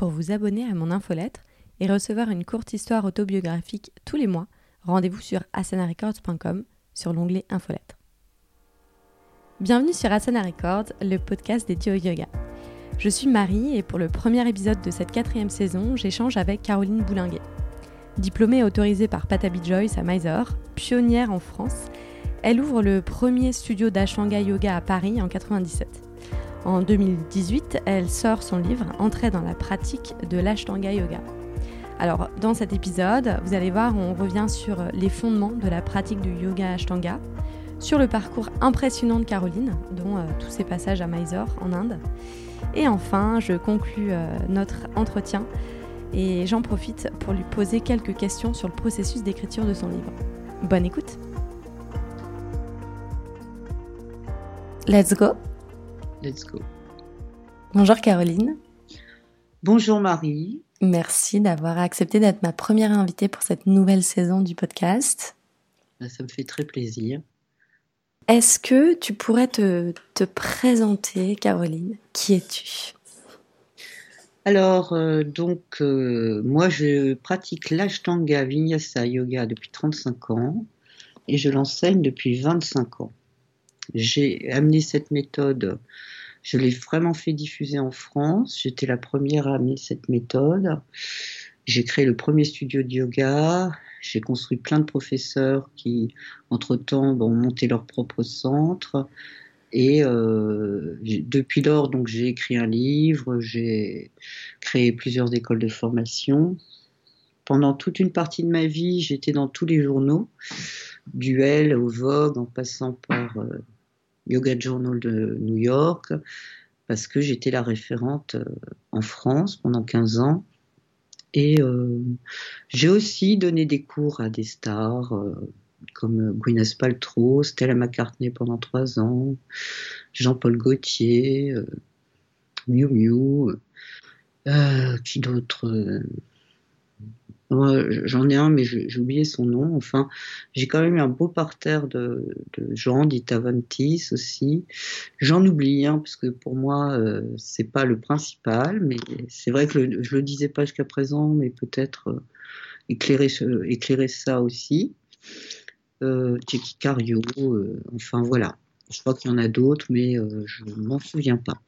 Pour vous abonner à mon infolettre et recevoir une courte histoire autobiographique tous les mois, rendez-vous sur asanarecords.com sur l'onglet infolettre. Bienvenue sur Asana Records, le podcast dédié au yoga. Je suis Marie et pour le premier épisode de cette quatrième saison, j'échange avec Caroline Boulinguet. Diplômée autorisée par Patabi Joyce à Mysore, pionnière en France, elle ouvre le premier studio d'Ashtanga Yoga à Paris en 97. En 2018, elle sort son livre Entrée dans la pratique de l'Ashtanga Yoga. Alors, dans cet épisode, vous allez voir, on revient sur les fondements de la pratique du yoga Ashtanga, sur le parcours impressionnant de Caroline, dont euh, tous ses passages à Mysore en Inde. Et enfin, je conclus euh, notre entretien et j'en profite pour lui poser quelques questions sur le processus d'écriture de son livre. Bonne écoute Let's go Let's go. Bonjour Caroline. Bonjour Marie. Merci d'avoir accepté d'être ma première invitée pour cette nouvelle saison du podcast. Ben, ça me fait très plaisir. Est-ce que tu pourrais te, te présenter, Caroline? Qui es-tu? Alors, euh, donc, euh, moi, je pratique l'Ashtanga Vinyasa Yoga depuis 35 ans et je l'enseigne depuis 25 ans. J'ai amené cette méthode, je l'ai vraiment fait diffuser en France. J'étais la première à amener cette méthode. J'ai créé le premier studio de yoga. J'ai construit plein de professeurs qui, entre-temps, ont monté leur propre centre. Et euh, depuis lors, donc j'ai écrit un livre, j'ai créé plusieurs écoles de formation. Pendant toute une partie de ma vie, j'étais dans tous les journaux, du L au Vogue, en passant par euh, Yoga Journal de New York, parce que j'étais la référente euh, en France pendant 15 ans. Et euh, j'ai aussi donné des cours à des stars euh, comme Gwyneth Paltrow, Stella McCartney pendant trois ans, Jean-Paul Gaultier, Miu Miu, qui d'autres J'en ai un, mais j'ai oublié son nom. Enfin, j'ai quand même eu un beau parterre de, de gens, d'Itavantis aussi. J'en oublie, hein, parce que pour moi, euh, c'est pas le principal, mais c'est vrai que je le disais pas jusqu'à présent, mais peut-être euh, éclairer, éclairer ça aussi. Euh, Jackie Cario, euh, enfin voilà. Je crois qu'il y en a d'autres, mais euh, je m'en souviens pas.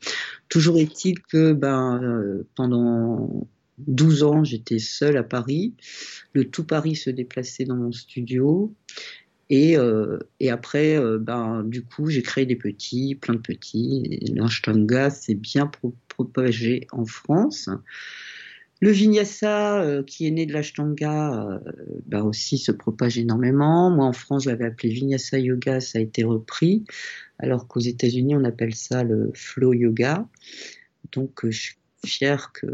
Toujours est-il que ben, pendant 12 ans, j'étais seule à Paris. Le tout Paris se déplaçait dans mon studio. Et, euh, et après, euh, ben, du coup, j'ai créé des petits, plein de petits. L'Ashtanga s'est bien propagé en France. Le Vinyasa, euh, qui est né de l'Ashtanga, ben aussi se propage énormément. Moi, en France, j'avais appelé Vinyasa Yoga, ça a été repris, alors qu'aux États-Unis, on appelle ça le Flow Yoga. Donc, je suis fière que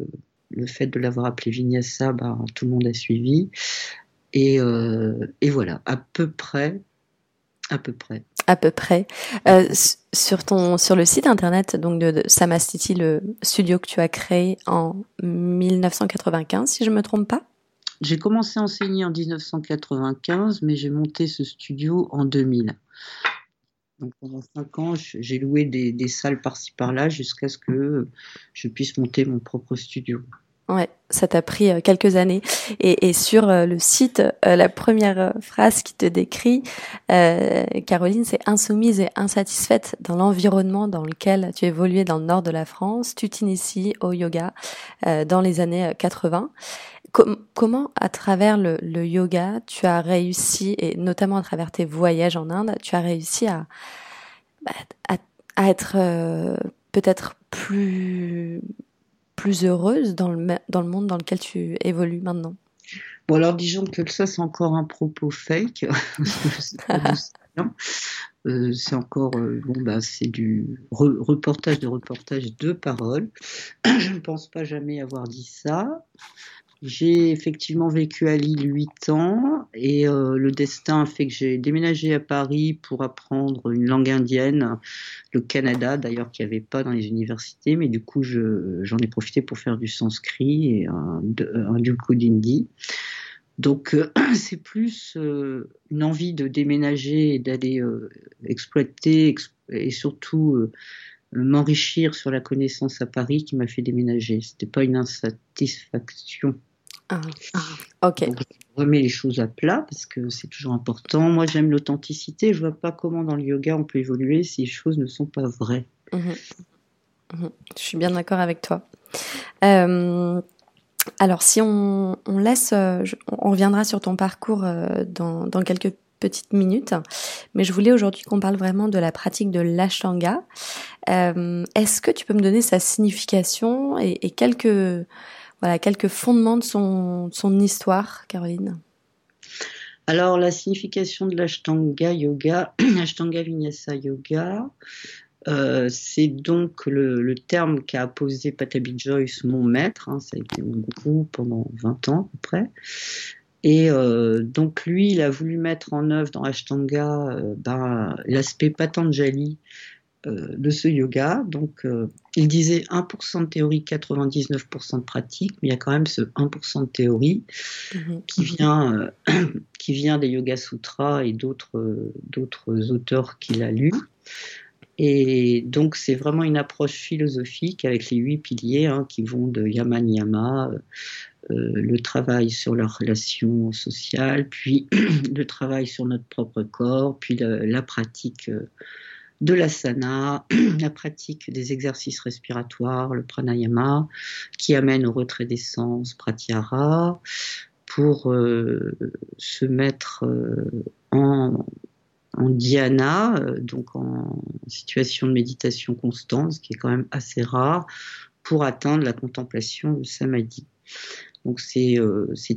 le fait de l'avoir appelé Vinyasa, bah, tout le monde a suivi. Et, euh, et, voilà, à peu près, à peu près. À peu près. Euh, sur ton sur le site internet donc de, de, Samastiti, le studio que tu as créé en 1995, si je me trompe pas? J'ai commencé à enseigner en 1995, mais j'ai monté ce studio en 2000. Donc pendant cinq ans, j'ai loué des, salles par-ci par-là jusqu'à ce que je puisse monter mon propre studio. Ouais, ça t'a pris euh, quelques années. Et, sur euh, le site, euh, la première phrase qui te décrit, Caroline, c'est insoumise et insatisfaite dans l'environnement dans lequel tu évoluais dans le nord de la France. Tu t'inities au yoga dans les années 80. Com comment, à travers le, yoga, tu as réussi, et notamment à travers tes voyages en Inde, tu as réussi à, bah, à, être peut-être plus plus heureuse dans le, dans le monde dans lequel tu évolues maintenant? Bon, alors disons que ça, c'est encore un propos fake. euh, c'est encore, euh, bon, bah, c'est du re reportage de reportage de paroles. Je ne pense pas jamais avoir dit ça. J'ai effectivement vécu à Lille 8 ans et euh, le destin a fait que j'ai déménagé à Paris pour apprendre une langue indienne, le Canada d'ailleurs qu'il n'y avait pas dans les universités, mais du coup j'en ai profité pour faire du sanskrit et un, un du coup d'hindi. Donc euh, c'est plus euh, une envie de déménager et d'aller euh, exploiter exp et surtout m'enrichir sur la connaissance à Paris qui m'a fait déménager. C'était pas une insatisfaction. Ah, ok. Donc, je remets les choses à plat parce que c'est toujours important. Moi, j'aime l'authenticité. Je vois pas comment dans le yoga on peut évoluer si les choses ne sont pas vraies. Mhm. Mhm. Je suis bien d'accord avec toi. Euh, alors, si on, laisse, euh, on reviendra sur ton parcours euh, dans, dans quelques petites minutes, mais je voulais aujourd'hui qu'on parle vraiment de la pratique de l'ashtanga. Euh, Est-ce que tu peux me donner sa signification et, et, quelques voilà quelques fondements de son, histoire, Caroline. Alors la signification de l'ashtanga yoga, ashtanga vinyasa yoga, euh, c'est donc le, terme qu'a posé Patabi Joyce, mon maître, hein, ça a été mon groupe pendant 20 ans à peu près, et euh, donc lui, il a voulu mettre en œuvre dans Ashtanga euh, ben, l'aspect Patanjali de ce yoga. Donc euh, il disait 1% de théorie, 99% de pratique, mais il y a quand même ce 1% de théorie mm-hmm. qui vient, euh, qui vient des Yoga Sutras et d'autres auteurs qu'il a lus. Et donc c'est vraiment une approche philosophique avec les huit piliers hein, qui vont de yama niyama, euh, le travail sur leurs relations sociales, puis le travail sur notre propre corps, puis la, la pratique euh, de l'asana, la pratique des exercices respiratoires, le pranayama, qui amène au retrait des sens, pratyahara, pour euh, se mettre euh, en, en dhyana, euh, donc en situation de méditation constante, ce qui est quand même assez rare, pour atteindre la contemplation du samadhi. Donc c'est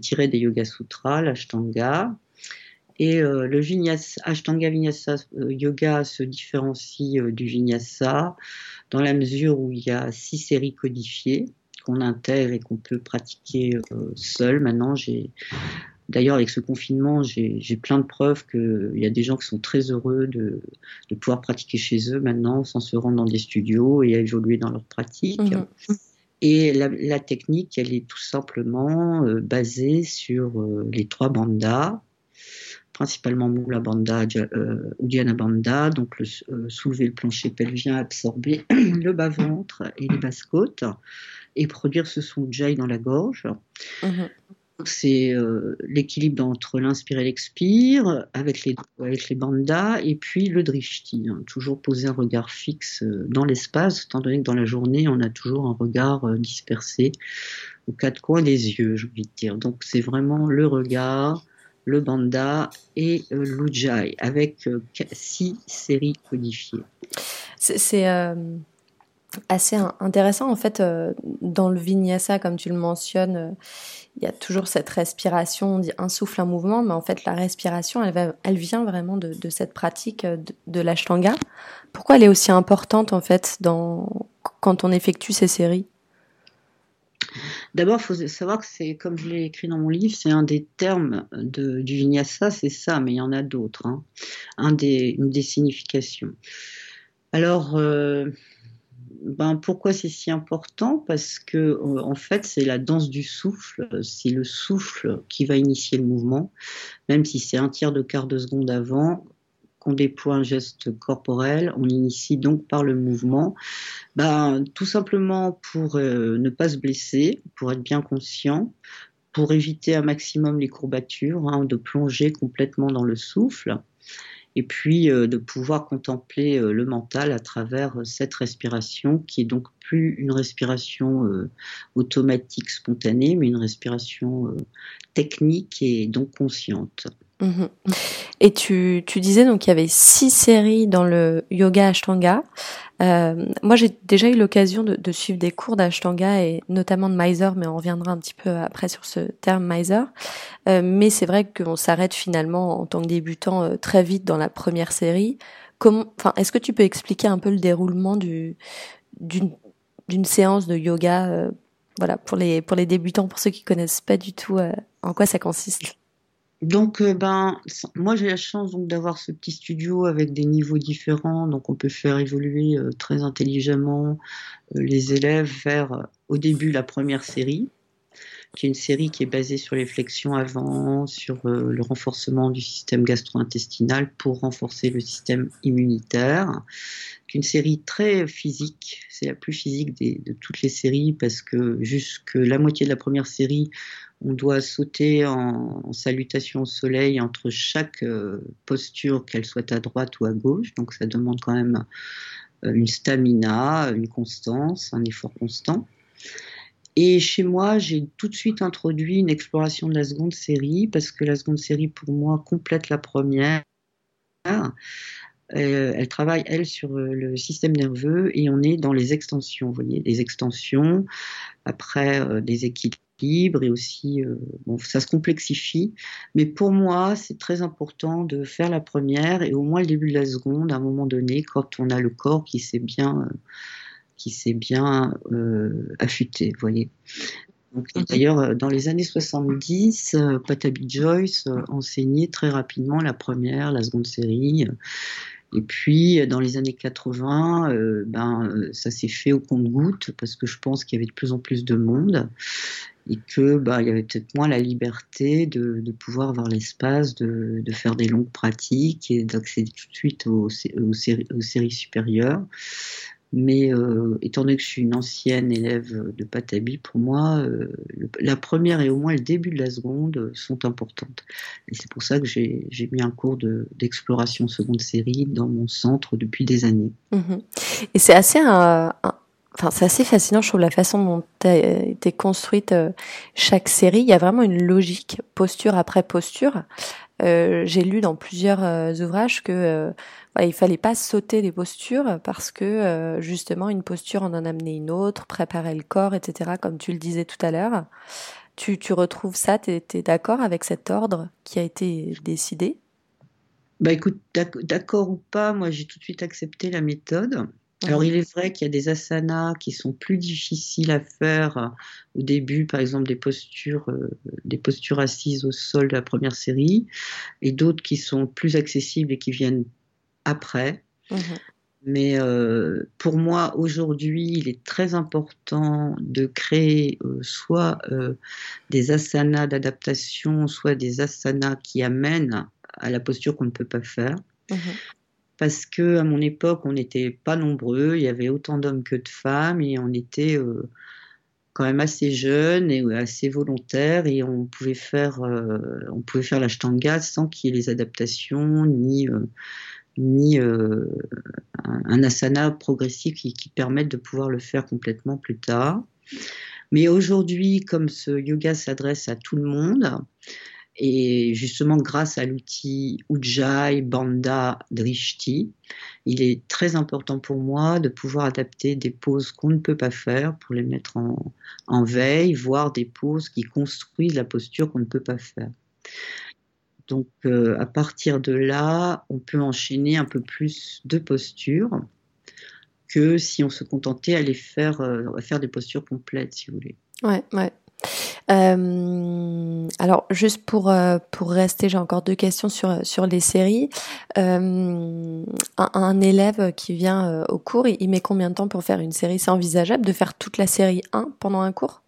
tiré des Yoga Sutras, l'Ashtanga. Et euh, le vinyasa, Ashtanga Vinyasa euh, Yoga se différencie euh, du Vinyasa dans la mesure où il y a six séries codifiées qu'on intègre et qu'on peut pratiquer euh, seul. Maintenant, j'ai D'ailleurs, avec ce confinement, j'ai plein de preuves qu'il y a des gens qui sont très heureux de, de, pouvoir pratiquer chez eux maintenant sans se rendre dans des studios et à évoluer dans leur pratique. Mmh. Et la, la, technique, elle est tout simplement basée sur les trois bandas, principalement Mula Banda, euh, Udiana Banda, donc le, euh, soulever le plancher pelvien, absorber le bas-ventre et les basses-côtes, et produire ce son jai dans la gorge. -hmm c'est euh, l'équilibre entre l'inspire et l'expire avec les, avec les bandas et puis le drishti. Hein, toujours poser un regard fixe euh, dans l'espace, étant donné que dans la journée, on a toujours un regard euh, dispersé aux quatre coins des yeux, j'ai envie de dire. Donc c'est vraiment le regard, le banda et euh, avec euh, six séries codifiées. C'est assez intéressant en fait dans le vinyasa, comme tu le mentionnes il y a toujours cette respiration, on dit un souffle, un mouvement, mais en fait la respiration, elle, vient vraiment de, cette pratique de, de l'ashtanga. Pourquoi elle est aussi importante en fait quand on effectue ces séries? D'abord, il faut savoir que c'est, comme je l'ai écrit dans mon livre, c'est un des termes du vinyasa, c'est ça, mais il y en a d'autres. Hein. Une des significations. Alors, euh, ben, pourquoi c'est si important? Parce que euh, en fait, c'est la danse du souffle. C'est le souffle qui va initier le mouvement, même si c'est un tiers de quart de seconde avant qu'on déploie un geste corporel, on initie donc par le mouvement, ben, tout simplement pour euh, ne pas se blesser, pour être bien conscient, pour éviter un maximum les courbatures, hein, de plonger complètement dans le souffle et puis euh, de pouvoir contempler euh, le mental à travers cette respiration qui est donc plus une respiration automatique spontanée mais une respiration technique et donc consciente. Mmh. Et tu, tu disais donc qu'il y avait six séries dans le yoga Ashtanga. Euh, moi, j'ai déjà eu l'occasion de, de, suivre des cours d'Ashtanga et notamment de Miser, mais on reviendra un petit peu après sur ce terme Miser. Euh, mais c'est vrai qu'on s'arrête finalement en tant que débutant euh, très vite dans la première série. Comment, enfin, est-ce que tu peux expliquer un peu le déroulement du d'une d'une séance de yoga, euh, voilà, pour les pour les débutants, pour ceux qui connaissent pas du tout euh, en quoi ça consiste? Donc, euh, ben, moi j'ai la chance donc d'avoir ce petit studio avec des niveaux différents, donc on peut faire évoluer euh, très intelligemment euh, les élèves vers, au début, la première série, qui est une série qui est basée sur les flexions avant, sur le renforcement du système gastro-intestinal pour renforcer le système immunitaire. Une série très physique, c'est la plus physique de toutes les séries parce que jusque la moitié de la première série, on doit sauter en, salutation au soleil entre chaque euh, posture, qu'elle soit à droite ou à gauche. Donc ça demande quand même euh, une stamina, une constance, un effort constant. Et chez moi, j'ai tout de suite introduit une exploration de la seconde série, parce que la seconde série, pour moi, complète la première. Euh, elle travaille, elle, sur le système nerveux et on est dans les extensions, vous voyez, des extensions, après des équilibres et aussi, bon, ça se complexifie. Mais pour moi, c'est très important de faire la première et au moins le début de la seconde, à un moment donné, quand on a le corps qui s'est bien qui s'est bien euh, affûté, vous voyez. D'ailleurs, euh, dans les années 70, euh, Patabi Joyce enseignait très rapidement la première, la seconde série. Et puis, dans les années 80, ben, ça s'est fait au compte-goutte parce que je pense qu'il y avait de plus en plus de monde et que ben, il y avait peut-être moins la liberté de, pouvoir avoir l'espace de, faire des longues pratiques et d'accéder tout de suite aux séries supérieures. Mais euh, étant donné que je suis une ancienne élève de Patabi, pour moi, euh, la première et au moins le début de la seconde sont importantes. Et c'est pour ça que j'ai mis un cours d'exploration seconde série dans mon centre depuis des années. Mhm. Et c'est assez, euh, enfin, c'est assez fascinant, je trouve, la façon dont a été construite chaque série. Il y a vraiment une logique, posture après posture. J'ai lu dans plusieurs ouvrages que il il fallait pas sauter des postures parce que euh, justement une posture en en amenait une autre, préparer le corps, etc. Comme tu le disais tout à l'heure. Tu, tu retrouves ça, tu es, d'accord avec cet ordre qui a été décidé? Bah écoute, d'accord ou pas, moi j'ai tout de suite accepté la méthode. Alors il est vrai qu'il y a des asanas qui sont plus difficiles à faire au début, par exemple des postures, euh, des postures assises au sol de la première série, et d'autres qui sont plus accessibles et qui viennent après. Mhm. Mais euh, pour moi, aujourd'hui, il est très important de créer euh, soit euh, des asanas d'adaptation, soit des asanas qui amènent à la posture qu'on ne peut pas faire. Mhm. Parce que à mon époque, on n'était pas nombreux, il y avait autant d'hommes que de femmes, et on était quand même assez jeunes et assez volontaires, et on pouvait faire, on pouvait faire l'ashtanga sans qu'il y ait les adaptations ni ni euh, un, asana progressif qui, qui permette de pouvoir le faire complètement plus tard. Mais aujourd'hui, comme ce yoga s'adresse à tout le monde, et justement grâce à l'outil Ujjayi, Banda, Drishti, il est très important pour moi de pouvoir adapter des poses qu'on ne peut pas faire pour les mettre en, veille, voire des poses qui construisent la posture qu'on ne peut pas faire. Donc euh, à partir de là, on peut enchaîner un peu plus de postures que si on se contentait à faire, euh, faire des postures complètes, si vous voulez. Ouais, ouais. Euh, alors juste pour pour rester, j'ai encore deux questions sur sur les séries. Un, un, élève qui vient au cours, il, il, met combien de temps pour faire une série? C'est envisageable de faire toute la série 1 pendant un cours?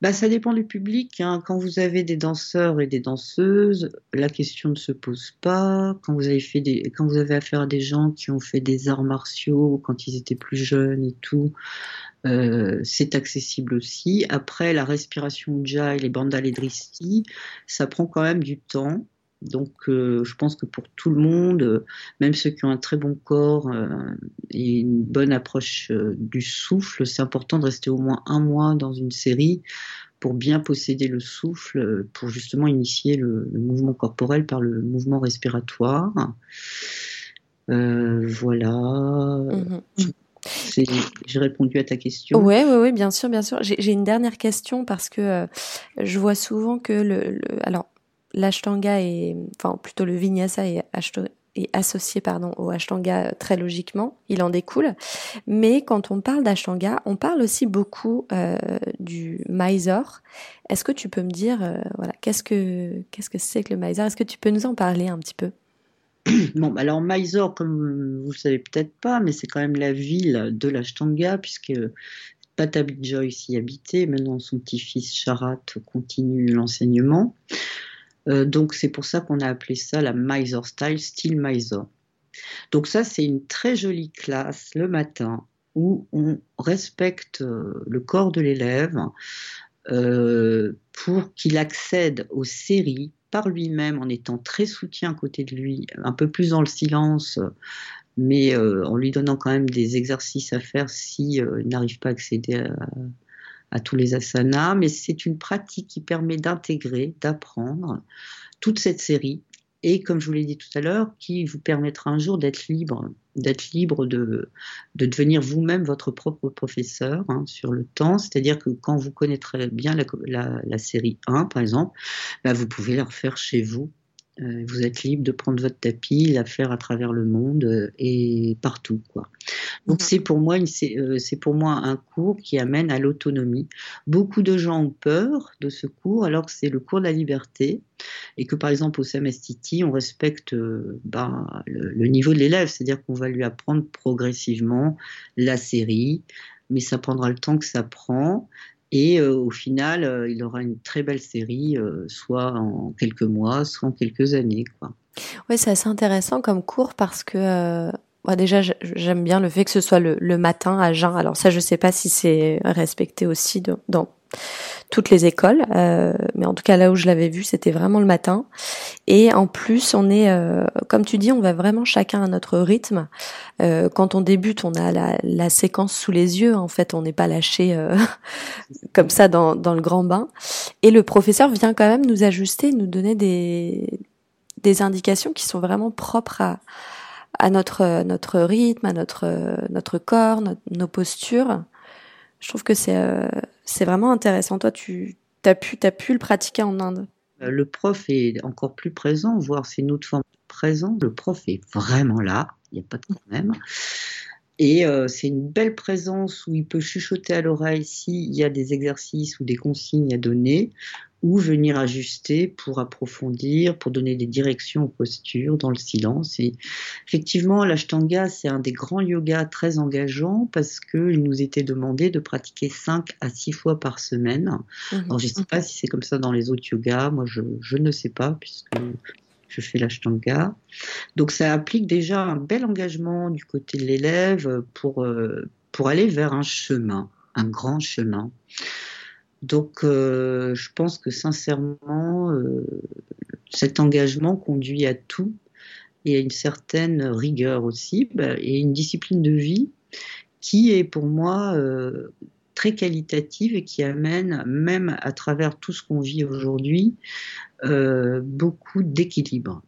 Bah, ça dépend du public. Hein. Quand vous avez des danseurs et des danseuses, la question ne se pose pas. Quand vous avez fait des, quand vous avez affaire à des gens qui ont fait des arts martiaux quand ils étaient plus jeunes et tout, euh, c'est accessible aussi. Après, la respiration Ujjayi, les bandal et dristi, ça prend quand même du temps. Donc, euh, je pense que pour tout le monde, euh, même ceux qui ont un très bon corps euh, et une bonne approche du souffle, c'est important de rester au moins un mois dans une série pour bien posséder le souffle, pour justement initier le, mouvement corporel par le mouvement respiratoire. voilà. Mhm. J'ai répondu à ta question. Oui, oui, oui, bien sûr, bien sûr. J'ai une dernière question parce que je vois souvent que le alors l'ashtanga est, enfin plutôt le vinyasa est, associé pardon au ashtanga très logiquement, il en découle. Mais quand on parle d'ashtanga, on parle aussi beaucoup euh, du Mysore. Est-ce que tu peux me dire, euh, voilà, qu'est-ce que qu'est-ce que c'est que le Mysore? Est-ce que tu peux nous en parler un petit peu? Bon, bah, alors Mysore, comme vous le savez peut-être pas, mais c'est quand même la ville de l'Ashtanga, puisque Patabi Joyce y habitait, maintenant son petit-fils Charat continue l'enseignement. Euh, donc c'est pour ça qu'on a appelé ça la Mysore Style, style Mysore. Donc ça c'est une très jolie classe le matin où on respecte euh, le corps de l'élève euh, pour qu'il accède aux séries par lui-même en étant très soutien à côté de lui, un peu plus dans le silence, mais en lui donnant quand même des exercices à faire s'il n'arrive pas à accéder à, à tous les asanas, mais c'est une pratique qui permet d'intégrer, d'apprendre toute cette série et comme je vous l'ai dit tout à l'heure, qui vous permettra un jour d'être libre, d'être libre de, de devenir vous-même votre propre professeur hein, sur le temps. C'est-à-dire que quand vous connaîtrez bien la, série 1, par exemple, bah, vous pouvez la refaire chez vous vous êtes libre de prendre votre tapis, la faire à travers le monde euh, et partout, quoi. Donc mhm. c'est pour moi euh, c'est pour moi un cours qui amène à l'autonomie. Beaucoup de gens ont peur de ce cours alors que c'est le cours de la liberté et que par exemple au SAMSTT on respecte ben, le, niveau de l'élève, c'est-à-dire qu'on va lui apprendre progressivement la série, mais ça prendra le temps que ça prend. Et euh, au final, euh, il aura une très belle série, euh, soit en quelques mois, soit en quelques années. Quoi. Oui, c'est assez intéressant comme cours parce que déjà, j'aime bien le fait que ce soit le, matin à jeun. Alors ça, je sais pas si c'est respecté aussi dans toutes les écoles, euh, mais en tout cas là où je l'avais vu, c'était vraiment le matin. Et en plus, on est, euh, comme tu dis, on va vraiment chacun à notre rythme. Euh, quand on débute, on a la, la, séquence sous les yeux. En fait, on n'est pas lâché euh, comme ça dans, dans le grand bain. Et le professeur vient quand même nous ajuster, nous donner des, des indications qui sont vraiment propres à, à notre notre rythme, à notre notre corps, nos postures. Je trouve que c'est euh, c'est vraiment intéressant. Toi, tu as pu, as pu le pratiquer en Inde. Euh, le prof est encore plus présent, voire c'est une autre forme de présent. Le prof est vraiment là, il n'y a pas de problème. Et euh, c'est une belle présence où il peut chuchoter à l'oreille s'il y a des exercices ou des consignes à donner, ou venir ajuster pour approfondir, pour donner des directions aux postures dans le silence. Et effectivement, l'ashtanga, c'est un des grands yogas très engageants parce qu'il nous était demandé de pratiquer 5 à 6 fois par semaine. Mhm. Alors, je ne sais pas si c'est comme ça dans les autres yogas, moi je, je ne sais pas puisque je fais l'ashtanga. Donc ça implique déjà un bel engagement du côté de l'élève pour, euh, pour aller vers un chemin, un grand chemin. Donc, euh, je pense que sincèrement, euh, cet engagement conduit à tout et à une certaine rigueur aussi, bah, et une discipline de vie qui est pour moi euh, très qualitative et qui amène, même à travers tout ce qu'on vit aujourd'hui, beaucoup d'équilibre.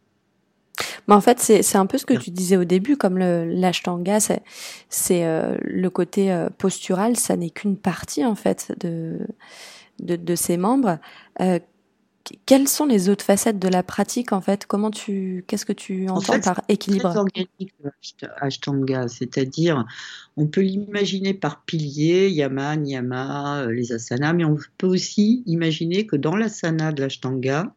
Mais en fait, c'est un peu ce que tu disais au début, comme l'ashtanga, c'est euh, le côté euh, postural, ça n'est qu'une partie en fait de, de, de ses membres. Euh, quelles sont les autres facettes de la pratique en fait? Comment tu, qu'est-ce que tu entends par équilibre? C'est organique Ashtanga, c'est-à-dire on peut l'imaginer par piliers, yama, niyama, les asanas, mais on peut aussi imaginer que dans l'asana de l'ashtanga,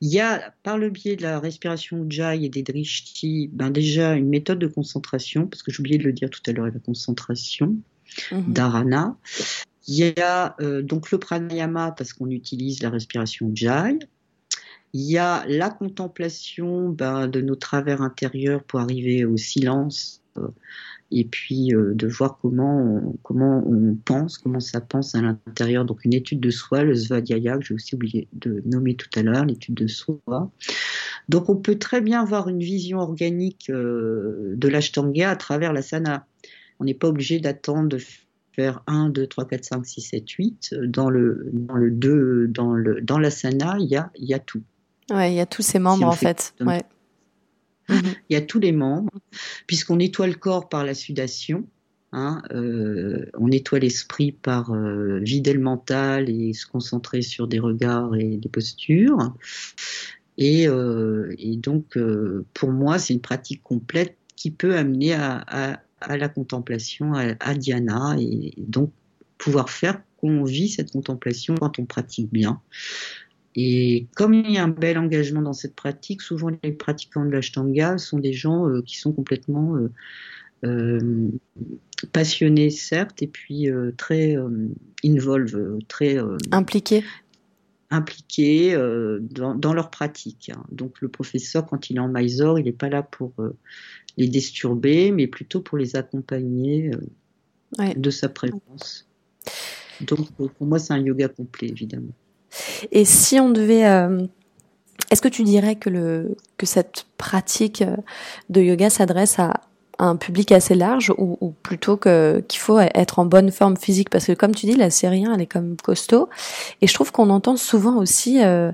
il y a, par le biais de la respiration Ujjayi et des drishti, ben déjà une méthode de concentration, parce que j'ai oublié de le dire tout à l'heure, la concentration, mhm. dharana. Il y a euh, donc le pranayama, parce qu'on utilise la respiration Ujjayi. Il y a la contemplation ben, de nos travers intérieurs pour arriver au silence. Euh, et puis euh, de voir comment on, comment on pense, comment ça pense à l'intérieur. Donc une étude de soi, le Svadhyaya, que j'ai aussi oublié de nommer tout à l'heure, l'étude de soi. Donc on peut très bien avoir une vision organique euh, de l'ashtanga à travers la sana. On n'est pas obligé d'attendre de faire 1, 2, 3, 4, 5, 6, 7, 8. Dans le, dans le 2, dans, le, dans l'asana, il y a, y a tout. Ouais, il y a tous ces membres en fait. Ouais. Mhm. Il y a tous les membres, puisqu'on nettoie le corps par la sudation. Hein, euh, on nettoie l'esprit par euh, vider le mental et se concentrer sur des regards et des postures. Et, euh, donc, pour moi, c'est une pratique complète qui peut amener à, la contemplation, à, à, Dhyana, et donc pouvoir faire qu'on vit cette contemplation quand on pratique bien. Et comme il y a un bel engagement dans cette pratique, souvent les pratiquants de l'ashtanga sont des gens euh, qui sont complètement euh, passionné certes, et puis très involve, très impliqué impliqués dans, dans, leur pratique. Hein. Donc le professeur, quand il est en Mysore, il n'est pas là pour les disturber, mais plutôt pour les accompagner de sa présence. Donc pour moi, c'est un yoga complet, évidemment. Et si on devait... Est-ce que tu dirais que, le, que cette pratique de yoga s'adresse à un public assez large ou, ou plutôt que qu'il faut être en bonne forme physique? Parce que comme tu dis la série 1 elle est comme costaud. Et je trouve qu'on entend souvent aussi euh,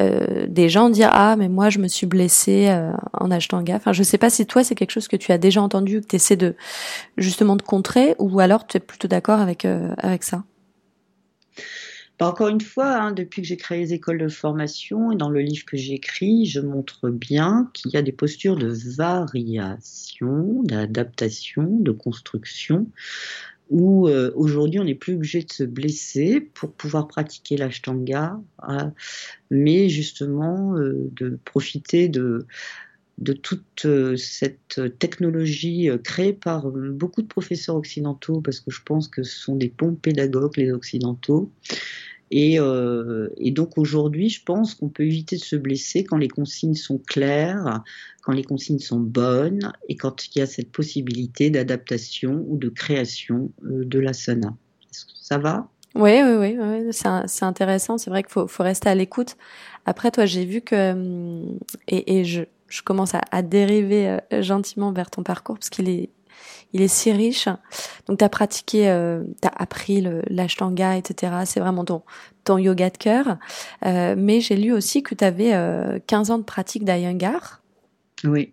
euh, des gens dire ah mais moi je me suis blessée euh, en ashtanga enfin je sais pas si toi c'est quelque chose que tu as déjà entendu que tu essaies de justement de contrer ou alors tu es plutôt d'accord avec euh, avec ça? Bah, encore une fois, hein, depuis que j'ai créé les écoles de formation et dans le livre que j'ai écrit, je montre bien qu'il y a des postures de variation, d'adaptation, de construction, où euh, aujourd'hui on n'est plus obligé de se blesser pour pouvoir pratiquer l'ashtanga, hein, mais justement euh, de profiter de de toute euh, cette technologie créée par beaucoup de professeurs occidentaux, parce que je pense que ce sont des bons pédagogues, les occidentaux, euh, et, donc aujourd'hui, je pense qu'on peut éviter de se blesser quand les consignes sont claires, quand les consignes sont bonnes et quand il y a cette possibilité d'adaptation ou de création euh, de l'asana. Ça va? Oui, oui, oui, c'est intéressant. C'est vrai qu'il faut, rester à l'écoute. Après, toi, j'ai vu que, hum, et, je, commence à, à dériver euh, gentiment vers ton parcours parce qu'il est il est si riche. Donc tu as pratiqué, euh, tu as appris l'ashtanga, etc. C'est vraiment ton, ton yoga de cœur. Euh, mais j'ai lu aussi que tu avais euh, 15 ans de pratique d'Ayangar. Oui.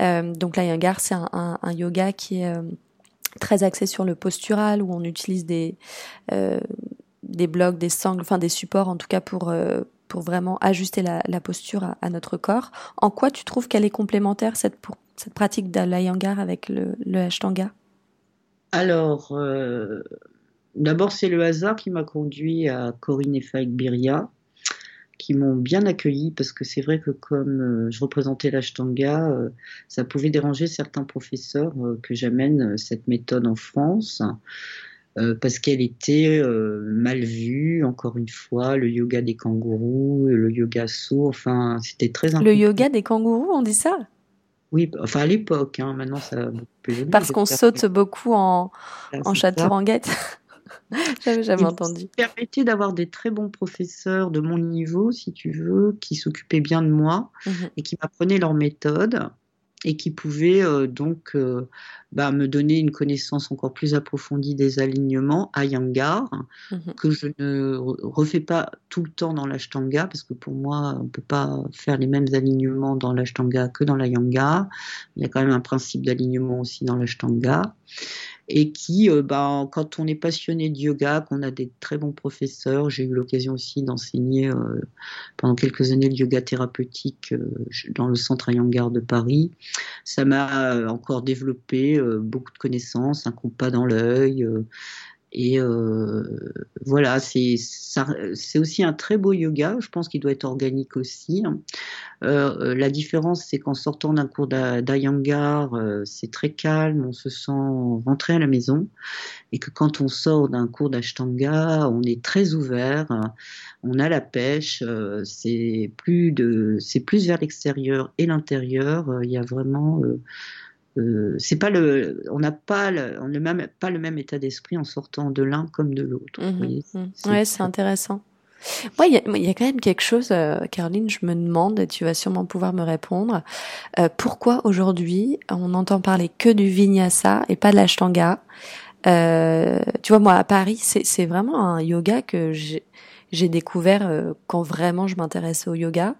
Euh, donc l'Ayangar, c'est un, un, un, yoga qui est euh, très axé sur le postural, où on utilise des, euh, des blocs, des sangles, enfin des supports en tout cas pour pour vraiment ajuster la, posture à, notre corps. En quoi tu trouves qu'elle est complémentaire cette, pour, cette pratique de l'ayangar avec le, le ashtanga? Alors, euh, d'abord, c'est le hasard qui m'a conduit à Corinne et Faik Biria, qui m'ont bien accueilli parce que c'est vrai que comme euh, je représentais l'ashtanga, euh, ça pouvait déranger certains professeurs que j'amène cette méthode en France. Euh, parce qu'elle était euh, mal vue, encore une fois, le yoga des kangourous, le yoga sourd, enfin, c'était très Le yoga des kangourous, on dit ça? Oui, enfin à l'époque, hein, maintenant ça a beaucoup plus Parce qu'on saute beaucoup en, en château-ranguette. J'avais jamais entendu. Ça permettait d'avoir des très bons professeurs de mon niveau, si tu veux, qui s'occupaient bien de moi mmh et qui m'apprenaient leur méthode et qui pouvait euh, donc euh, bah, me donner une connaissance encore plus approfondie des alignements à Yangar, mhm. que je ne refais pas tout le temps dans l'ashtanga, parce que pour moi, on ne peut pas faire les mêmes alignements dans l'ashtanga que dans la Yanga. Il y a quand même un principe d'alignement aussi dans l'ashtanga et qui, euh, bah, quand on est passionné de yoga, qu'on a des très bons professeurs, j'ai eu l'occasion aussi d'enseigner euh, pendant quelques années le yoga thérapeutique euh, dans le centre Ayangar de Paris. Ça m'a encore développé beaucoup de connaissances, un compas dans l'œil, et euh, voilà, c'est aussi un très beau yoga. Je pense qu'il doit être organique aussi. Hein. Euh, euh, la différence, c'est qu'en sortant d'un cours d'Ayangar, euh, c'est très calme, on se sent rentré à la maison, et que quand on sort d'un cours d'Ashtanga, on est très ouvert, on a la pêche. Euh, c'est plus de, plus vers l'extérieur et l'intérieur. Il y a vraiment euh, c'est pas le, on n'a pas le, on même pas le même état d'esprit en sortant de l'un comme de l'autre. Mmh, mmh. Ouais, c'est intéressant. Moi, il y, y a, quand même quelque chose, euh, Caroline, je me demande, et tu vas sûrement pouvoir me répondre, euh, pourquoi aujourd'hui on n'entend parler que du vinyasa et pas de l'ashtanga euh, Tu vois, moi, à Paris, c'est vraiment un yoga que j'ai découvert euh, quand vraiment je m'intéressais au yoga.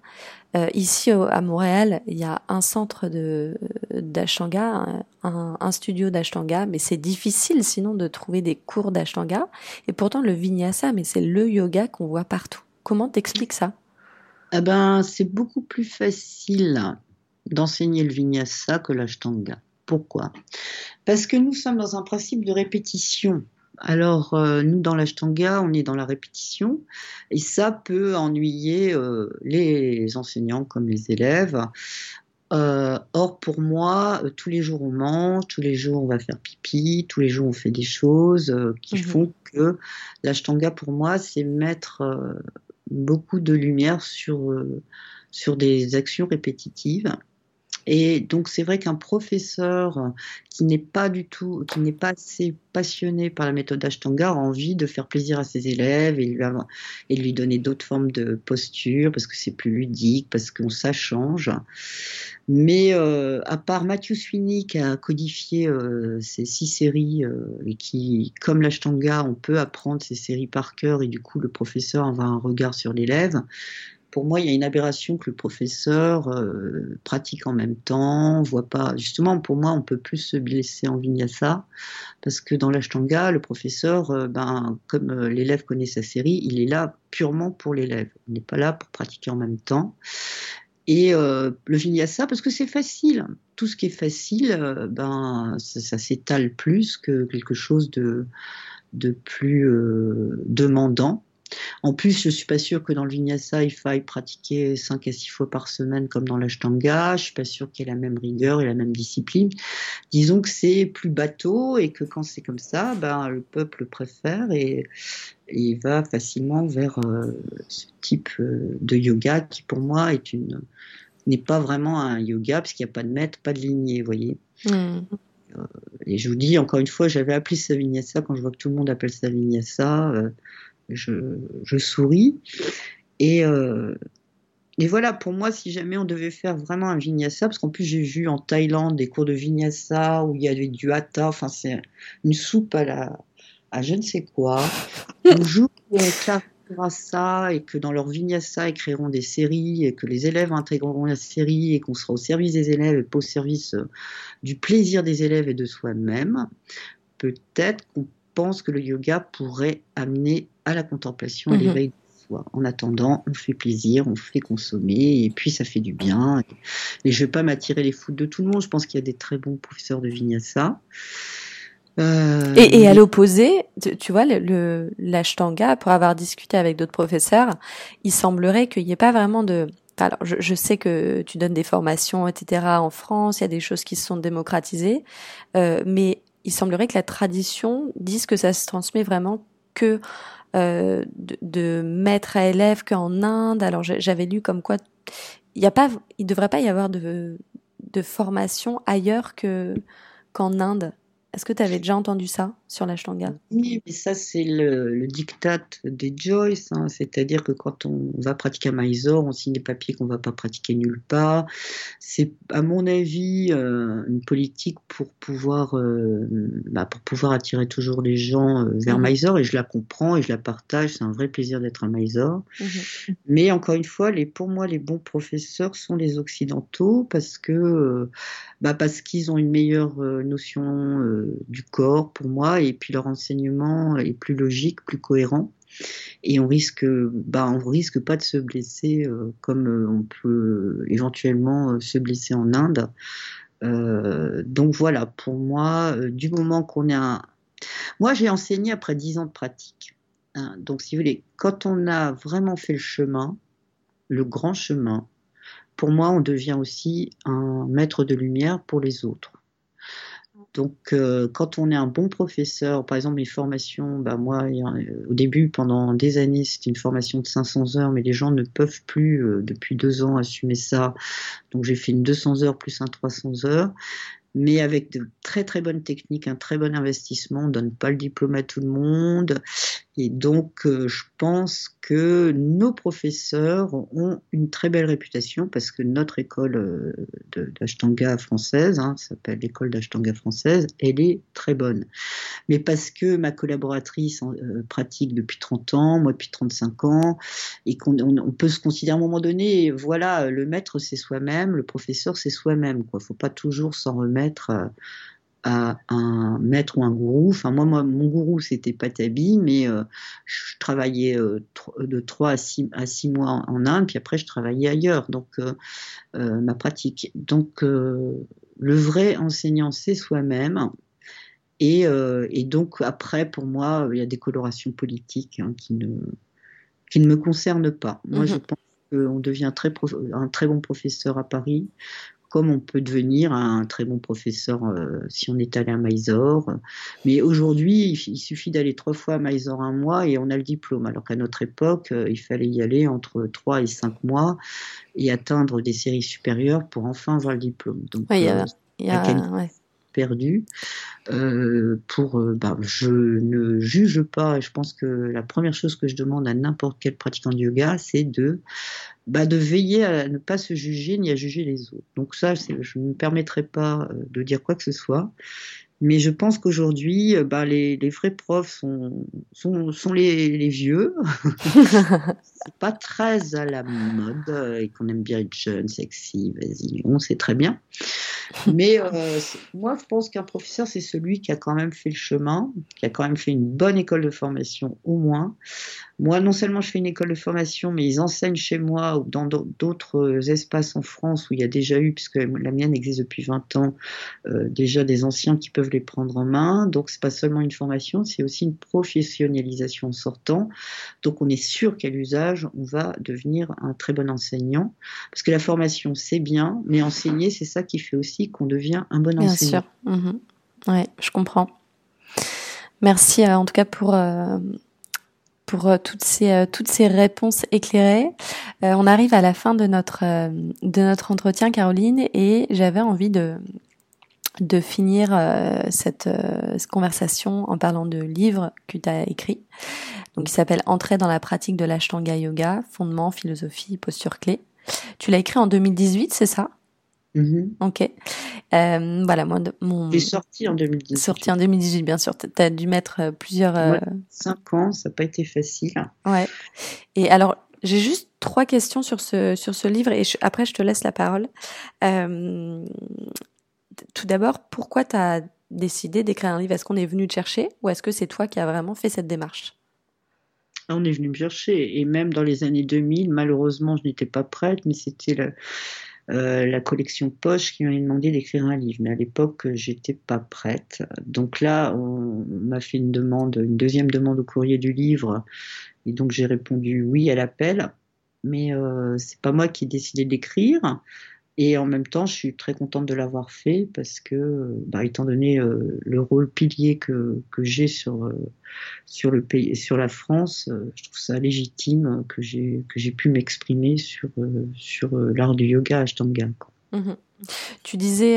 Euh, ici à Montréal, il y a un centre de d'ashtanga, un, un, studio d'ashtanga, mais c'est difficile sinon de trouver des cours d'ashtanga. Et pourtant le vinyasa, mais c'est le yoga qu'on voit partout. Comment t'expliques ça? Eh ben, c'est beaucoup plus facile d'enseigner le vinyasa que l'ashtanga. Pourquoi? Parce que nous sommes dans un principe de répétition. Alors, euh, nous, dans l'ashtanga, on est dans la répétition, et ça peut ennuyer euh, les enseignants comme les élèves. Euh, or, pour moi, tous les jours on mange, tous les jours on va faire pipi, tous les jours on fait des choses qui mhm. font que l'ashtanga, pour moi, c'est mettre beaucoup de lumière sur, sur des actions répétitives et donc c'est vrai qu'un professeur qui n'est pas du tout, qui n'est pas assez passionné par la méthode Ashtanga a envie de faire plaisir à ses élèves et lui, lui donner d'autres formes de posture parce que c'est plus ludique, parce que ça change. Mais euh, à part Matthew Sweeney qui a codifié euh, ces six séries euh, et qui, comme l'Ashtanga, on peut apprendre ces séries par cœur et du coup le professeur a un regard sur l'élève pour moi, il y a une aberration que le professeur euh, pratique en même temps, voit pas. Justement, pour moi, on peut plus se blesser en vinyasa parce que dans l'ashtanga, le professeur, euh, ben, comme euh, l'élève connaît sa série, il est là purement pour l'élève. Il n'est pas là pour pratiquer en même temps. Et le vinyasa, parce que c'est facile. Tout ce qui est facile, ben, ça, s'étale plus que quelque chose de, de plus demandant. En plus, je suis pas sûre que dans le vinyasa, il faille pratiquer 5 à 6 fois par semaine comme dans l'ashtanga. Je suis pas sûre qu'il y ait la même rigueur et la même discipline. Disons que c'est plus bateau et que quand c'est comme ça, ben, le peuple préfère et, il va facilement vers euh, ce type euh, de yoga qui pour moi est une n'est pas vraiment un yoga parce qu'il n'y a pas de maître, pas de lignée, vous voyez. Hmm. Euh, et je vous dis encore une fois, j'avais appelé ça vinyasa quand je vois que tout le monde appelle ça vinyasa je, souris. Et, euh, et voilà, pour moi, si jamais on devait faire vraiment un vinyasa, parce qu'en plus j'ai vu en Thaïlande des cours de vinyasa où il y avait du hatha, enfin c'est une soupe à la à je ne sais quoi. On joue à ça et que dans leur vinyasa écriront des séries et que les élèves intégreront la série et qu'on sera au service des élèves et pas au service euh, du plaisir des élèves et de soi-même, peut-être qu'on pense que le yoga pourrait amener à la contemplation, à mhm. l'éveil de soi. En attendant, on fait plaisir, on fait consommer, et puis ça fait du bien. Et, je ne vais pas m'attirer les foudres de tout le monde. Je pense qu'il y a des très bons professeurs de vinyasa. Euh, et, à l'opposé, tu, vois, le, l'ashtanga, pour avoir discuté avec d'autres professeurs, il semblerait qu'il n'y ait pas vraiment de... Alors, je, sais que tu donnes des formations, etc. en France, il y a des choses qui se sont démocratisées, euh, mais il semblerait que la tradition dise que ça se transmet vraiment que euh, de, maître à élève qu'en Inde. Alors j'avais lu comme quoi il y a pas, il devrait pas y avoir de, de formation ailleurs que qu'en Inde. Est-ce que tu avais déjà entendu ça sur l'ashtanga Oui, mais ça, c'est le, le, diktat des Joyce. Hein. C'est-à-dire que quand on va pratiquer à Mysore, on signe des papiers qu'on ne va pas pratiquer nulle part. C'est, à mon avis, euh, une politique pour pouvoir, euh, bah, pour pouvoir attirer toujours les gens euh, vers mmh. Mysore. Et je la comprends et je la partage. C'est un vrai plaisir d'être à Mysore. Mhm. Mais encore une fois, les, pour moi, les bons professeurs sont les Occidentaux parce que bah parce qu'ils ont une meilleure notion du corps pour moi et puis leur enseignement est plus logique, plus cohérent et on risque bah on risque pas de se blesser euh, comme on peut éventuellement se blesser en Inde. donc voilà, pour moi, du moment qu'on est un... Moi, j'ai enseigné après dix ans de pratique. Hein. donc, si vous voulez, quand on a vraiment fait le chemin, le grand chemin, pour moi, on devient aussi un maître de lumière pour les autres. Donc, euh, quand on est un bon professeur, par exemple, les formations, bah moi, au début, pendant des années, c'était une formation de 500 heures, mais les gens ne peuvent plus, euh, depuis deux ans, assumer ça. Donc, j'ai fait une 200 heures plus un 300 heures mais avec de très très bonnes techniques, un très bon investissement. On donne pas le diplôme à tout le monde. Et donc, euh, je pense que nos professeurs ont une très belle réputation parce que notre école euh, d'Ashtanga française, hein, s'appelle l'école d'Ashtanga française, elle est très bonne. Mais parce que ma collaboratrice euh, pratique depuis 30 ans, moi depuis 35 ans, et qu'on on, peut se considérer à un moment donné, voilà, le maître c'est soi-même, le professeur c'est soi-même. Il ne faut pas toujours s'en remettre à un maître ou un gourou. Enfin, moi, moi mon gourou, c'était Patabi, mais euh, je travaillais euh, de 3 à 6, à 6 mois en, Inde, puis après, je travaillais ailleurs, donc euh, ma pratique. Donc, le vrai enseignant, c'est soi-même. Et, et, donc, après, pour moi, il y a des colorations politiques hein, qui, ne, qui ne me concernent pas. Moi, je mhm. pense qu'on devient très un très bon professeur à Paris comme on peut devenir un très bon professeur si on est allé à Mysore. Mais aujourd'hui, il, suffit d'aller trois fois à Mysore un mois et on a le diplôme. Alors qu'à notre époque, il fallait y aller entre trois et cinq mois et atteindre des séries supérieures pour enfin avoir le diplôme. Donc, il y a, y a perdu. Euh, pour, euh, bah, je ne juge pas. Je pense que la première chose que je demande à n'importe quel pratiquant de yoga, c'est de, bah, de veiller à ne pas se juger ni à juger les autres. Donc ça, je ne me permettrai pas euh, de dire quoi que ce soit. Mais je pense qu'aujourd'hui, euh, bah, les, les, vrais profs sont, sont, sont les, les, vieux. c'est pas très à la mode euh, et qu'on aime bien être jeune, sexy, vas-y, on sait très bien. Mais euh, moi, je pense qu'un professeur, c'est celui qui a quand même fait le chemin, qui a quand même fait une bonne école de formation au moins, moi, non seulement je fais une école de formation, mais ils enseignent chez moi ou dans d'autres espaces en France où il y a déjà eu, puisque la mienne existe depuis 20 ans, euh, déjà des anciens qui peuvent les prendre en main. Donc, c'est pas seulement une formation, c'est aussi une professionnalisation en sortant. Donc, on est sûr qu'à l'usage, on va devenir un très bon enseignant. Parce que la formation, c'est bien, mais enseigner, c'est ça qui fait aussi qu'on devient un bon enseignant. Bien sûr. Mhm. Ouais, je comprends. Merci euh, en tout cas pour, euh, pour euh, toutes ces toutes ces réponses éclairées. Euh, on arrive à la fin de notre de notre entretien, Caroline, et j'avais envie de de finir cette, cette, conversation en parlant de livre que tu as écrit, donc qui s'appelle Entrer dans la pratique de l'Ashtanga Yoga, fondement, philosophie, posture clé. Tu l'as écrit en 2018, c'est ça? Mm-hmm. Ok. Euh, voilà, moi, mon. est sorti en 2018. Sorti en 2018, bien sûr. Tu as dû mettre euh, plusieurs. Euh... cinq ans, ça n'a pas été facile. Ouais. Et alors, j'ai juste trois questions sur ce, sur ce livre et après, je te laisse la parole. Euh, tout d'abord, pourquoi tu as décidé d'écrire un livre? Est-ce qu'on est venu te chercher ou est-ce que c'est toi qui as vraiment fait cette démarche? On est venu me chercher. Et même dans les années 2000, malheureusement, je n'étais pas prête, mais c'était euh, la collection Poche qui m'a demandé d'écrire un livre. Mais à l'époque, j'étais pas prête. Donc là, on m'a fait une demande, une deuxième demande au courrier du livre. Et donc j'ai répondu oui à l'appel. Mais euh, c'est pas moi qui ai décidé d'écrire. Et en même temps, je suis très contente de l'avoir fait parce que, bah, étant donné euh, le rôle pilier que, que j'ai sur, euh, sur, le pays, sur la France, euh, je trouve ça légitime que j'ai, que j'ai pu m'exprimer sur, sur l'art du yoga Ashtanga. Mmh tu disais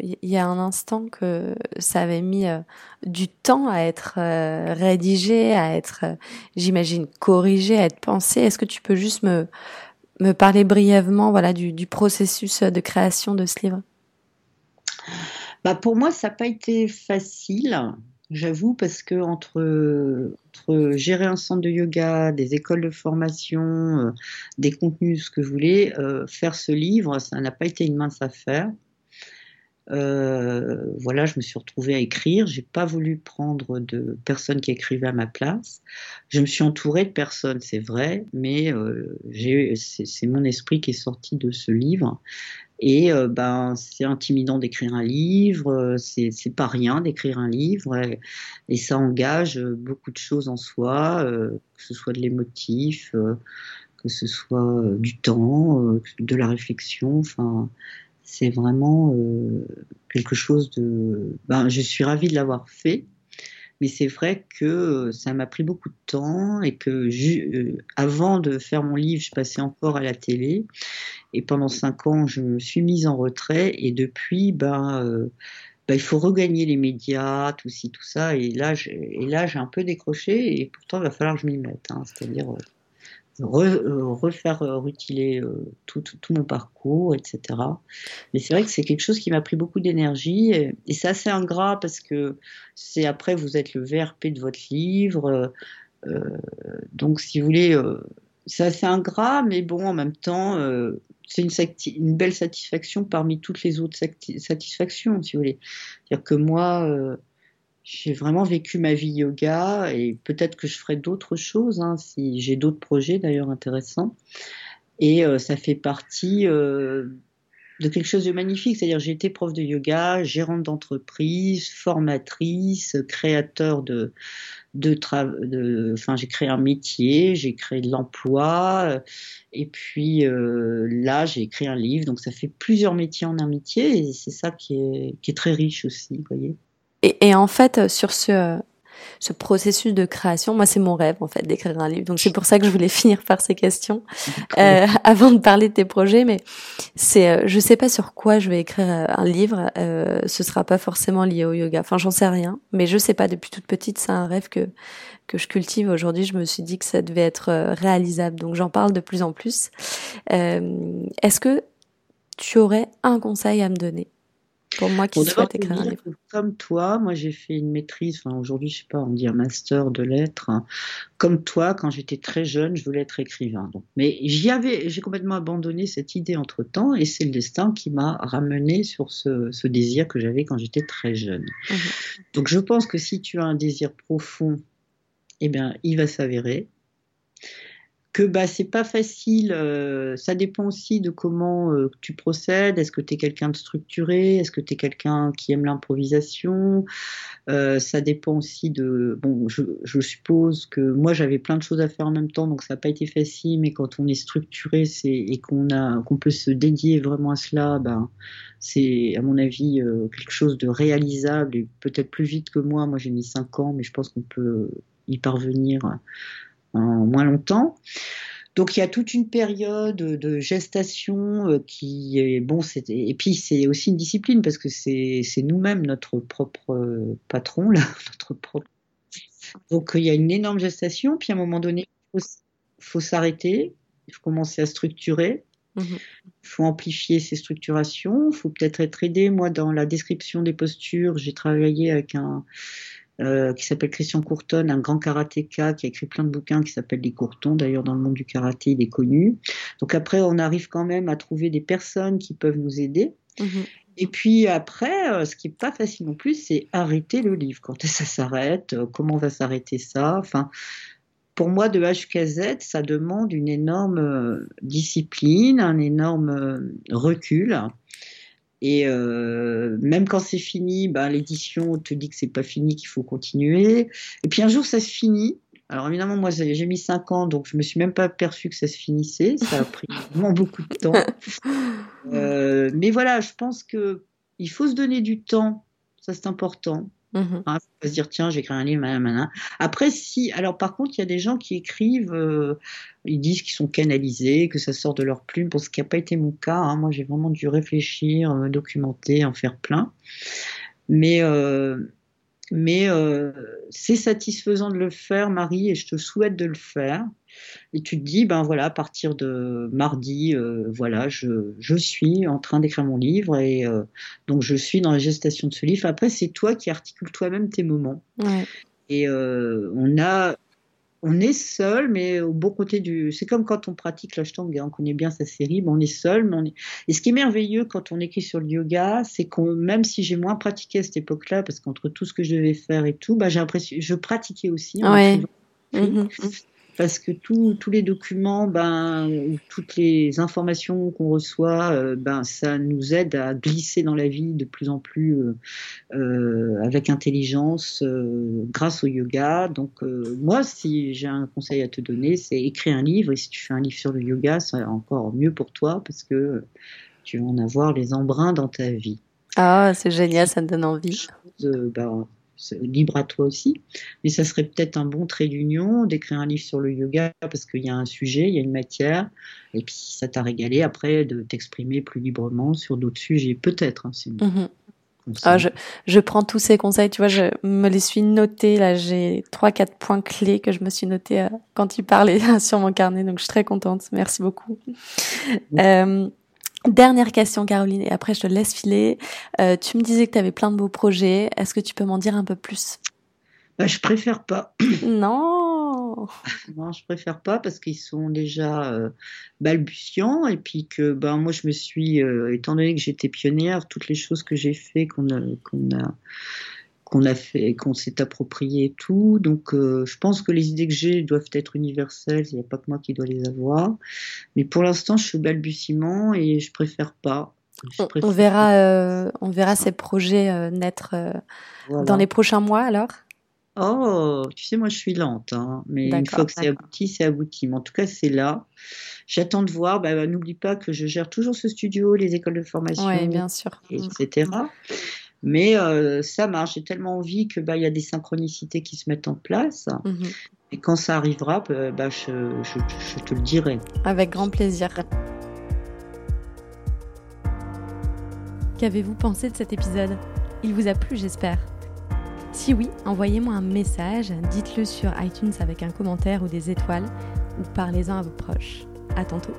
il y a un instant que ça avait mis du temps à être rédigé, à être, j'imagine, corrigé, à être pensé. Est-ce que tu peux juste me me parler brièvement voilà, du, processus de création de ce livre? Bah Pour moi, ça n'a pas été facile, j'avoue, parce que entre, gérer un centre de yoga, des écoles de formation, euh, des contenus, ce que je voulais, euh, faire ce livre, ça n'a pas été une mince affaire. Euh, voilà, je me suis retrouvée à écrire. J'ai pas voulu prendre de personnes qui écrivaient à ma place. Je me suis entourée de personnes, c'est vrai, mais euh, c'est mon esprit qui est sorti de ce livre. Et euh, ben, c'est intimidant d'écrire un livre, c'est pas rien d'écrire un livre, et, ça engage beaucoup de choses en soi, que ce soit de l'émotif, que ce soit du temps, de la réflexion, enfin c'est vraiment euh, quelque chose de. Ben, je suis ravie de l'avoir fait, mais c'est vrai que euh, ça m'a pris beaucoup de temps et que euh, avant de faire mon livre, je passais encore à la télé. Et pendant cinq ans, je me suis mise en retrait et depuis, ben, ben il faut regagner les médias, tout ci, tout ça. Et là, j'ai un peu décroché et pourtant, il va falloir que je m'y mette. Hein, C'est-à-dire refaire euh, rutiler euh, tout, tout, mon parcours, etc. Mais c'est vrai que c'est quelque chose qui m'a pris beaucoup d'énergie et, c'est assez ingrat parce que c'est après vous êtes le VRP de votre livre. donc si vous voulez, c'est assez ingrat, mais bon, en même temps, c'est une, une, belle satisfaction parmi toutes les autres satisfactions, si vous voulez. C'est-à-dire que moi, j'ai vraiment vécu ma vie yoga et peut-être que je ferai d'autres choses, hein, si j'ai d'autres projets d'ailleurs intéressants. Et euh, ça fait partie euh, de quelque chose de magnifique. C'est-à-dire, j'ai été prof de yoga, gérante d'entreprise, formatrice, créateur de, de, de enfin j'ai créé un métier, j'ai créé de l'emploi, et puis là j'ai écrit un livre, donc ça fait plusieurs métiers en un métier, et c'est ça qui est, qui est très riche aussi, vous voyez. Et, et en fait, sur ce ce processus de création. Moi, c'est mon rêve en fait d'écrire un livre. Donc c'est pour ça que je voulais finir par ces questions euh, avant de parler de tes projets. Mais c'est, euh, je sais pas sur quoi je vais écrire euh, un livre. Euh, ce sera pas forcément lié au yoga. Enfin, j'en sais rien. Mais je sais pas. Depuis toute petite, c'est un rêve que que je cultive aujourd'hui. Je me suis dit que ça devait être euh, réalisable. Donc j'en parle de plus en plus. Est-ce que tu aurais un conseil à me donner? Pour moi qui souhaite écrire un livre. Comme toi, moi j'ai fait une maîtrise, enfin aujourd'hui je sais pas, on dit un master de lettres. Hein. Comme toi, quand j'étais très jeune, je voulais être écrivain. Donc, mais j'y avais, j'ai complètement abandonné cette idée entre temps, et c'est le destin qui m'a ramené sur ce, ce désir que j'avais quand j'étais très jeune. Mmh Donc je pense que si tu as un désir profond, eh bien il va s'avérer que bah c'est pas facile. Euh, ça dépend aussi de comment euh, tu procèdes. Est-ce que tu es quelqu'un de structuré? Est-ce que tu es quelqu'un qui aime l'improvisation? Euh, Ça dépend aussi de. Bon, je, suppose que moi j'avais plein de choses à faire en même temps, donc ça n'a pas été facile. Mais quand on est structuré, c'est et qu'on a qu'on peut se dédier vraiment à cela, ben c'est à mon avis quelque chose de réalisable et peut-être plus vite que moi. Moi j'ai mis cinq ans, mais je pense qu'on peut y parvenir en moins longtemps. Donc il y a toute une période de gestation euh, qui est bon, et puis c'est aussi une discipline parce que c'est nous-mêmes notre propre patron là, notre propre. Donc il y a une énorme gestation, puis à un moment donné, il faut, s'arrêter, il faut commencer à structurer, mmh il faut amplifier ces structurations, il faut peut-être être aidé. Moi, dans la description des postures, j'ai travaillé avec un, euh, qui s'appelle Christian Courton, un grand karatéka qui a écrit plein de bouquins qui s'appellent Les Courtons. D'ailleurs, dans le monde du karaté, il est connu. Donc après, on arrive quand même à trouver des personnes qui peuvent nous aider. Mhm. Et puis après, euh, ce qui est pas facile non plus, c'est arrêter le livre. Quand ça s'arrête, euh, comment va s'arrêter ça? Enfin, pour moi, de H Z, ça demande une énorme discipline, un énorme recul. Et euh, même quand c'est fini, ben, l'édition te dit que c'est pas fini, qu'il faut continuer. Et puis un jour, ça se finit. Alors évidemment, moi, j'ai mis 5 ans, donc je me suis même pas aperçu que ça se finissait. Ça a pris vraiment beaucoup de temps. Euh, mais voilà, je pense que il faut se donner du temps. Ça, c'est important. Mmh se dire tiens j'écris un livre après si alors par contre il y a des gens qui écrivent euh, ils disent qu'ils sont canalisés que ça sort de leur plume. Pour ce qui n'a pas été mon cas hein. moi j'ai vraiment dû réfléchir me documenter en faire plein. Mais euh, mais euh, c'est satisfaisant de le faire Marie et je te souhaite de le faire et tu te dis, ben voilà, à partir de mardi, euh, voilà, je, je, suis en train d'écrire mon livre et euh, donc je suis dans la gestation de ce livre. Après, c'est toi qui articules toi-même tes moments. Et euh, on a, on est seul, mais au bon côté du. C'est comme quand on pratique l'ashtanga, on connaît bien sa série, mais on est seul. Mais on est... Et ce qui est merveilleux quand on écrit sur le yoga, c'est qu'on, même si j'ai moins pratiqué à cette époque-là, parce qu'entre tout ce que je devais faire et tout, bah, j'ai l'impression, je pratiquais aussi. Ouais parce que tous les documents, ben, toutes les informations qu'on reçoit, euh, ben, ça nous aide à glisser dans la vie de plus en plus euh, euh, avec intelligence grâce au yoga. Donc moi, si j'ai un conseil à te donner, c'est écrire un livre. Et si tu fais un livre sur le yoga, c'est encore mieux pour toi parce que tu vas en avoir les embruns dans ta vie. Ah, c'est génial, ça me donne envie. Ben, libre à toi aussi. Mais ça serait peut-être un bon trait d'union d'écrire un livre sur le yoga parce qu'il y a un sujet, il y a une matière, et puis ça t'a régalé après de t'exprimer plus librement sur d'autres sujets, peut-être. Hein, mhm. ah, je, je, prends tous ces conseils, tu vois, je me les suis notés, là j'ai trois, quatre points clés que je me suis notés euh, quand tu parlais sur mon carnet, donc je suis très contente, merci beaucoup. Euh, Dernière question, Caroline, et après je te laisse filer. Euh, tu me disais que tu avais plein de beaux projets. Est-ce que tu peux m'en dire un peu plus? Bah, Je préfère pas. Non Non, je préfère pas parce qu'ils sont déjà euh, balbutiants et puis que ben, moi je me suis, euh, étant donné que j'étais pionnière, toutes les choses que j'ai fait, qu'on a, qu'on a qu'on a fait, qu'on s'est approprié tout. Donc, euh, je pense que les idées que j'ai doivent être universelles. Il n'y a pas que moi qui dois les avoir. Mais pour l'instant, je suis au balbutiement et je préfère pas. on, verra, euh, on verra ces projets euh, naître dans les prochains mois alors? Oh, tu sais, moi je suis lente, hein, mais une fois que c'est abouti, c'est abouti. Mais en tout cas, c'est là. J'attends de voir. Bah, N'oublie pas que je gère toujours ce studio, les écoles de formation, bien sûr. etc. Mais euh, ça marche. J'ai tellement envie que bah il y a des synchronicités qui se mettent en place. Mhm. Et quand ça arrivera, bah, bah je, je te le dirai. Avec grand plaisir. Qu'avez-vous pensé de cet épisode? Il vous a plu, j'espère. Si oui, envoyez-moi un message, dites-le sur iTunes avec un commentaire ou des étoiles, ou parlez-en à vos proches. À tantôt